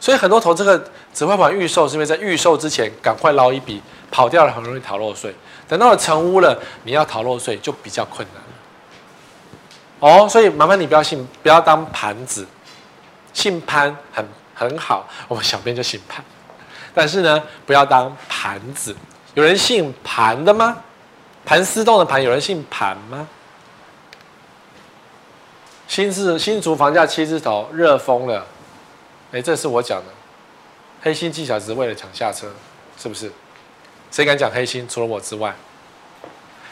所以很多投资客只会把预售，是因为在预售之前赶快捞一笔，跑掉了很容易逃漏税。等到了成屋了，你要逃漏税就比较困难。哦，所以麻烦你不要信，不要当盘子，姓潘很很好，我们小编就姓潘，但是呢，不要当盘子。有人姓盘的吗？盘丝洞的盘，有人姓盘吗？新市新竹房价七字头热疯了，哎，这是我讲的，黑心技巧只是为了抢下车，是不是？谁敢讲黑心？除了我之外，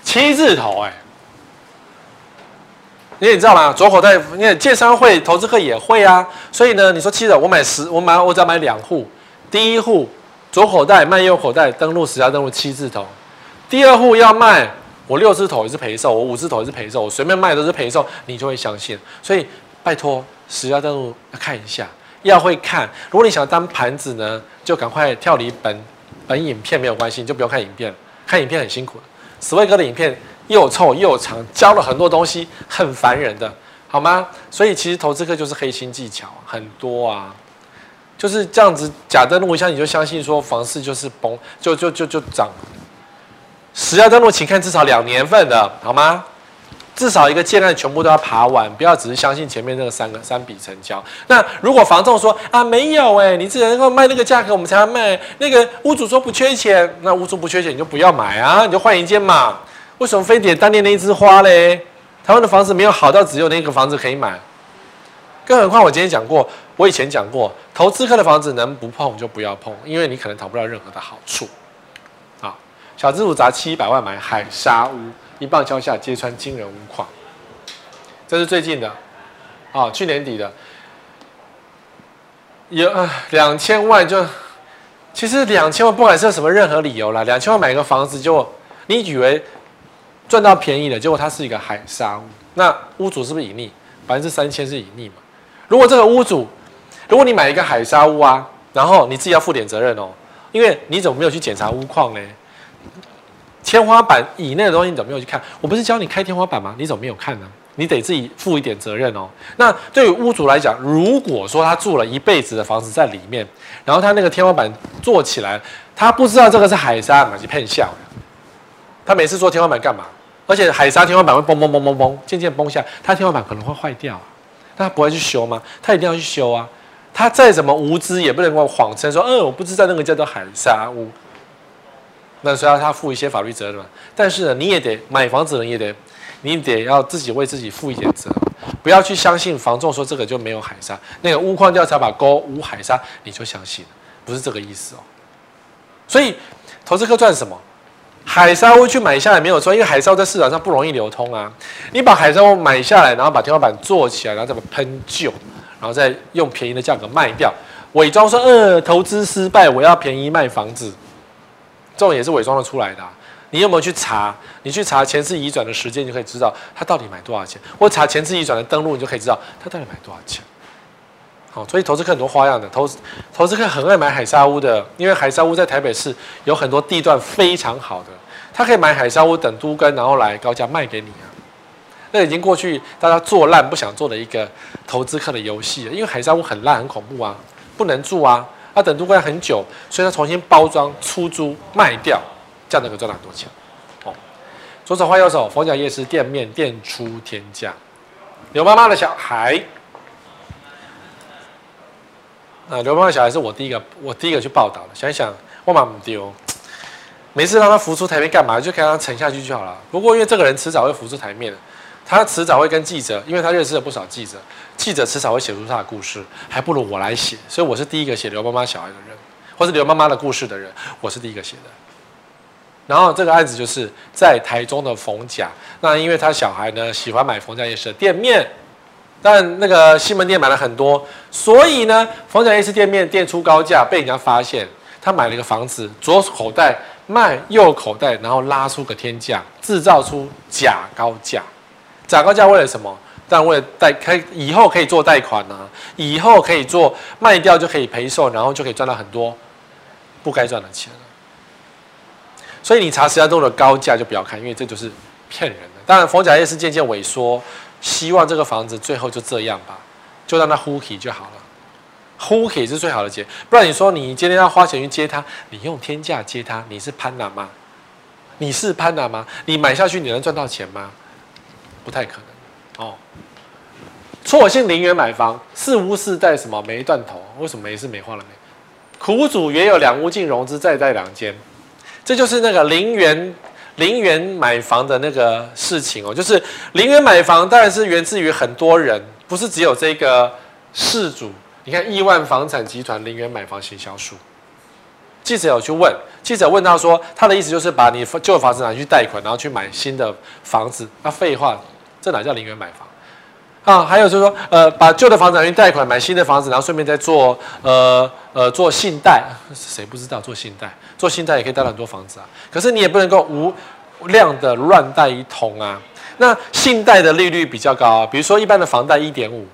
七字头哎，因为你知道吗？左口袋，因为建商会投资客也会啊，所以呢，你说七字头，我买十，我买我只要买两户，第一户。左口袋卖右口袋，登录十家登录七字头。第二户要卖，我六字头也是赔售，我五字头也是赔售，我随便卖都是赔售，你就会相信。所以拜托十家登录要看一下，要会看。如果你想当盘子呢，就赶快跳离本本影片没有关系，你就不用看影片了，看影片很辛苦的。史威哥的影片又臭又长，教了很多东西，很烦人的，好吗？所以其实投资客就是黑心技巧很多啊。就是这样子，假登录一下你就相信说房市就是崩，就就就就涨。实价登录，请看至少两年份的，好吗？至少一个建案全部都要爬完，不要只是相信前面那个三个三笔成交。那如果房仲说啊没有哎、你只能够卖那个价格我们才要卖，那个屋主说不缺钱，那屋主不缺钱你就不要买啊，你就换一间嘛。为什么非得单恋那一枝花嘞？台湾的房子没有好到只有那个房子可以买。更何况我今天讲过，我以前讲过，投资客的房子能不碰就不要碰，因为你可能讨不到任何的好处。啊，小资主砸七百万买海沙屋，一棒敲下揭穿惊人屋况。这是最近的，啊，去年底的，有啊两千万就，其实两千万不管是什么任何理由啦，两千万买个房子就你以为赚到便宜了，结果它是一个海沙屋，那屋主是不是隐匿？百分之三千是隐匿嘛？如果这个屋主，如果你买一个海沙屋啊，然后你自己要负点责任哦，因为你怎么没有去检查屋况呢？天花板以内的东西你怎么没有去看？我不是教你开天花板吗？你怎么没有看呢？你得自己负一点责任哦。那对于屋主来讲，如果说他住了一辈子的房子在里面，然后他那个天花板做起来，他不知道这个是海沙，嘛，是骗笑。他每次做天花板干嘛？而且海沙天花板会嘣嘣嘣嘣嘣，渐渐崩下，他天花板可能会坏掉啊。他不会去修吗？他一定要去修啊！他再怎么无知，也不能够谎称说：“嗯，我不知道那个叫做海沙屋。”那所以要他负一些法律责任嘛。但是呢，你也得买房子的人也得，你得要自己为自己负一点责，不要去相信房仲说这个就没有海沙，那个屋况调查把勾无海沙，你就相信了，不是这个意思哦。所以投资客赚什么？海沙屋去买下来没有错，因为海沙屋在市场上不容易流通啊。你把海沙屋买下来，然后把天花板做起来，然后再把喷旧，然后再用便宜的价格卖掉，伪装说呃投资失败，我要便宜卖房子，这种也是伪装的出来的。你有没有去查？你去查前次移转的时间，你就可以知道他到底买多少钱。或查前次移转的登录，你就可以知道他到底买多少钱。好，所以投资客很多花样的，投资投资客很爱买海沙屋的，因为海沙屋在台北市有很多地段非常好的。他可以买海沙屋等都跟，然后来高价卖给你啊！那已经过去大家做烂不想做的一个投资客的游戏了。因为海沙屋很烂很恐怖啊，不能住啊。他等度过很久，所以他重新包装出租卖掉，这样能够赚很多钱。哦，左手换右手，逢甲夜市店面店出天价，刘妈妈的小孩。啊，刘妈妈小孩是我第一个，我第一个去报道的。想一想，我妈不丢，每次让他浮出台面干嘛？就看他沉下去就好了。不过因为这个人迟早会浮出台面，他迟早会跟记者，因为他认识了不少记者，记者迟早会写出他的故事，还不如我来写。所以我是第一个写刘妈妈小孩的人，或是刘妈妈的故事的人，我是第一个写的。然后这个案子就是在台中的逢甲，那因为他小孩呢喜欢买逢甲夜市的店面。但那个西门店买了很多，所以呢，逢甲夜市店面店出高价，被人家发现，他买了一个房子，左口袋卖右口袋，然后拉出个天价，制造出假高价。假高价为了什么？但为了贷，可以以后可以做贷款啊，以后可以做卖掉就可以赔售，然后就可以赚到很多不该赚的钱。所以你查石家庄的高价就不要看，因为这就是骗人的。当然，逢甲夜市渐渐萎缩。希望这个房子最后就这样吧，就让它呼起就好了。呼起是最好的解，不然你说你今天要花钱去接它，你用天价接它，你是潘娜吗？你是潘娜吗？你买下去你能赚到钱吗？不太可能哦。错信零元买房，四屋四贷什么没断头？为什么没事没话了没？苦主也有两屋净融资再贷两间，这就是那个零元。零元买房的那个事情哦，就是零元买房，当然是源自于很多人，不是只有这个事主。你看亿万房产集团零元买房行销术，记者有去问，记者问他说，他的意思就是把你旧房子拿去贷款，然后去买新的房子。那废话，这哪叫零元买房啊？还有就是说，呃，把旧的房子拿去贷款买新的房子，然后顺便再做呃呃做信贷，谁不知道做信贷？做信贷也可以贷很多房子啊，可是你也不能够无量的乱贷一通啊。那信贷的利率比较高啊，比如说一般的房贷一点五，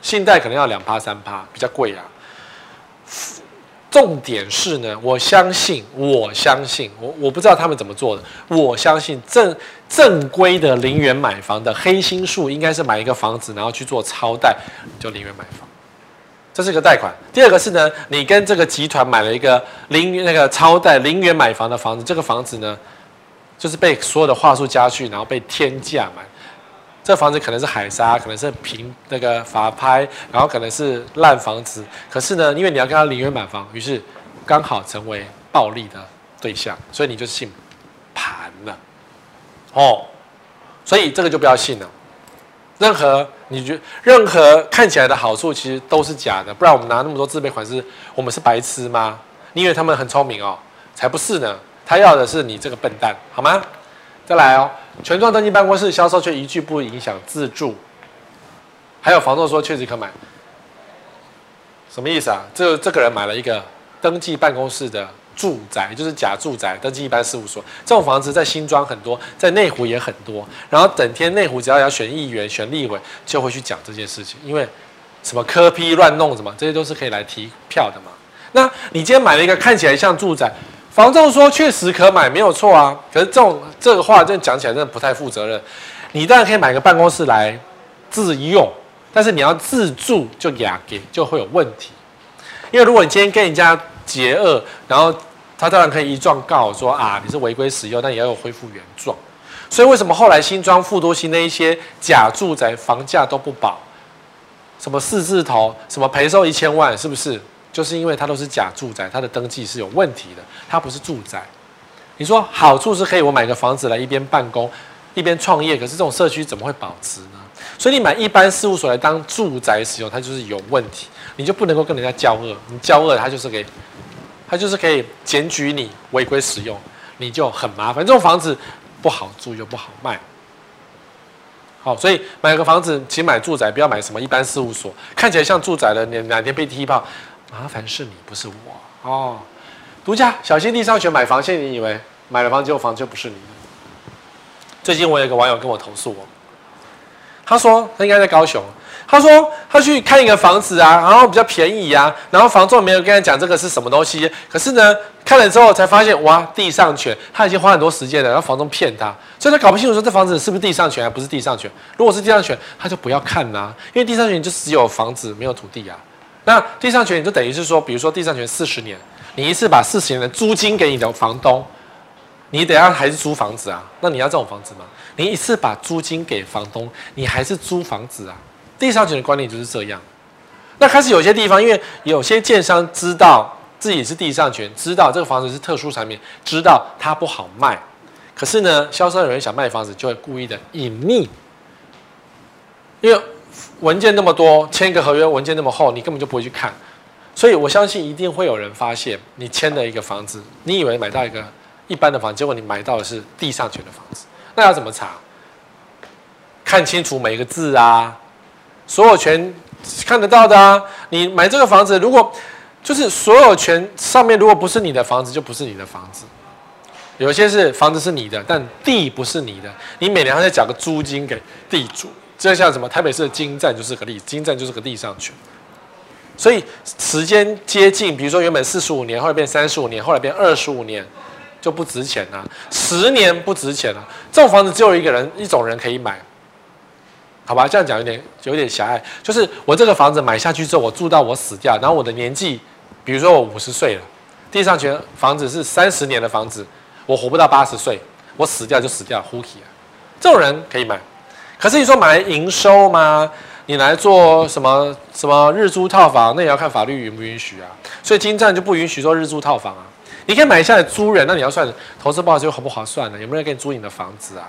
信贷可能要两趴三趴，比较贵啊。重点是呢，我相信，我相信，我我不知道他们怎么做的，我相信正正规的零元买房的黑心术，应该是买一个房子，然后去做超贷，就零元买房。这是一个贷款。第二个是呢，你跟这个集团买了一个零那个超贷零元买房的房子，这个房子呢，就是被所有的话术加去，然后被天价买。这房子可能是海沙，可能是平那个法拍，然后可能是烂房子。可是呢，因为你要跟他零元买房，于是刚好成为暴利的对象，所以你就信盘了。哦，所以这个就不要信了。任何你觉任何看起来的好处，其实都是假的。不然我们拿那么多自备款式，我们是白痴吗？你以为他们很聪明哦？才不是呢！他要的是你这个笨蛋，好吗？再来哦，权状登记办公室销售却一句不影响自住。还有房东说确实可买，什么意思啊？这这个人买了一个登记办公室的。住宅就是假住宅，登记一般事务所。这种房子在新庄很多，在内湖也很多。然后整天内湖只要要选议员、选立委，就会去讲这件事情。因为什么科批乱弄什么，这些都是可以来提票的嘛。那你今天买了一个看起来像住宅，房仲说确实可买，没有错啊。可是这种这个话，真的讲起来真的不太负责任。你当然可以买个办公室来自用，但是你要自住就雅给就会有问题。因为如果你今天跟人家结恶，然后他当然可以一状告说啊，你是违规使用，但也要有恢复原状。所以为什么后来新庄富都新那一些假住宅房价都不保？什么四字头，什么赔售一千万，是不是？就是因为它都是假住宅，它的登记是有问题的，它不是住宅。你说好处是可以我买个房子来一边办公一边创业，可是这种社区怎么会保值呢？所以你买一般事务所来当住宅使用，它就是有问题，你就不能够跟人家交恶，你交恶它就是给。他就是可以检举你违规使用，你就很麻烦。这种房子不好住又不好卖，好，所以买个房子，请买住宅，不要买什么一般事务所，看起来像住宅的，你哪天被踢爆，麻烦是你，不是我哦。独家，小心地上权买房，现在你以为买了房之后房就不是你的。最近我有一个网友跟我投诉我，他说他应该在高雄。他说他去看一个房子啊，然后比较便宜啊，然后房仲没有跟他讲这个是什么东西，可是呢，看了之后才发现哇，地上权，他已经花很多时间了，然后房仲骗他，所以他搞不清楚说这房子是不是地上权还不是地上权。如果是地上权，他就不要看呐、啊，因为地上权就只有房子没有土地啊。那地上权就等于是说，比如说地上权四十年，你一次把四十年的租金给你的房东，你等下还是租房子啊？那你要这种房子吗？你一次把租金给房东，你还是租房子啊？地上权的观念就是这样。那开始有些地方，因为有些建商知道自己是地上权，知道这个房子是特殊产品，知道它不好卖，可是呢，销售有人想卖房子，就会故意的隐匿，因为文件那么多，签个合约文件那么厚，你根本就不会去看。所以我相信一定会有人发现你签了一个房子，你以为买到一个一般的房子，结果你买到的是地上权的房子，那要怎么查？看清楚每个字啊，所有权。看得到的啊，你买这个房子，如果就是所有权上面如果不是你的房子，就不是你的房子。有些是房子是你的，但地不是你的，你每年还要缴个租金给地主。这像什么？台北市的金站就是个例，子，金站就是个地上权。所以时间接近，比如说原本四十五年，后来变三十五年，后来变二十五年，就不值钱了。十年不值钱了。这种房子只有一个人，一种人可以买。好吧，这样讲有点有点狭隘。就是我这个房子买下去之后，我住到我死掉，然后我的年纪，比如说我五十岁了，地上权房子是三十年的房子，我活不到八十岁，我死掉就死掉，Who care？这种人可以买。可是你说买来营收吗？你来做什么什么日租套房？那也要看法律允不允许啊。所以金站就不允许做日租套房啊。你可以买下来租人，那你要算投资报酬划不划算呢？有没有人给你租你的房子啊？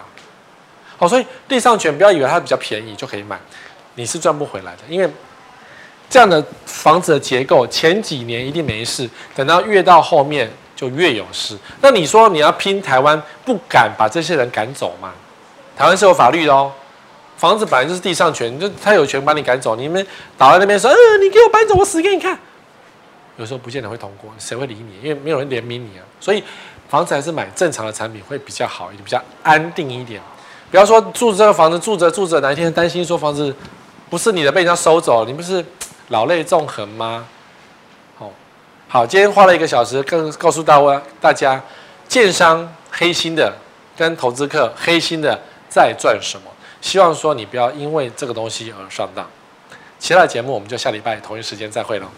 好，所以地上权不要以为它比较便宜就可以买，你是赚不回来的。因为这样的房子的结构，前几年一定没事，等到越到后面就越有事。那你说你要拼台湾，不敢把这些人赶走吗？台湾是有法律的哦，房子本来就是地上权，就他有权把你赶走。你们倒在那边说，嗯、你给我搬走，我死给你看。有时候不见得会通过，谁会理你？因为没有人怜悯你啊。所以房子还是买正常的产品会比较好一点，比较安定一点。不要说住这个房子，住着住着，哪一天担心说房子不是你的被人家收走，你不是老泪纵横吗？好，好，今天花了一个小时，跟告诉大家，大家建商黑心的跟投资客黑心的在赚什么？希望说你不要因为这个东西而上当。其他的节目我们就下礼拜同一时间再会了。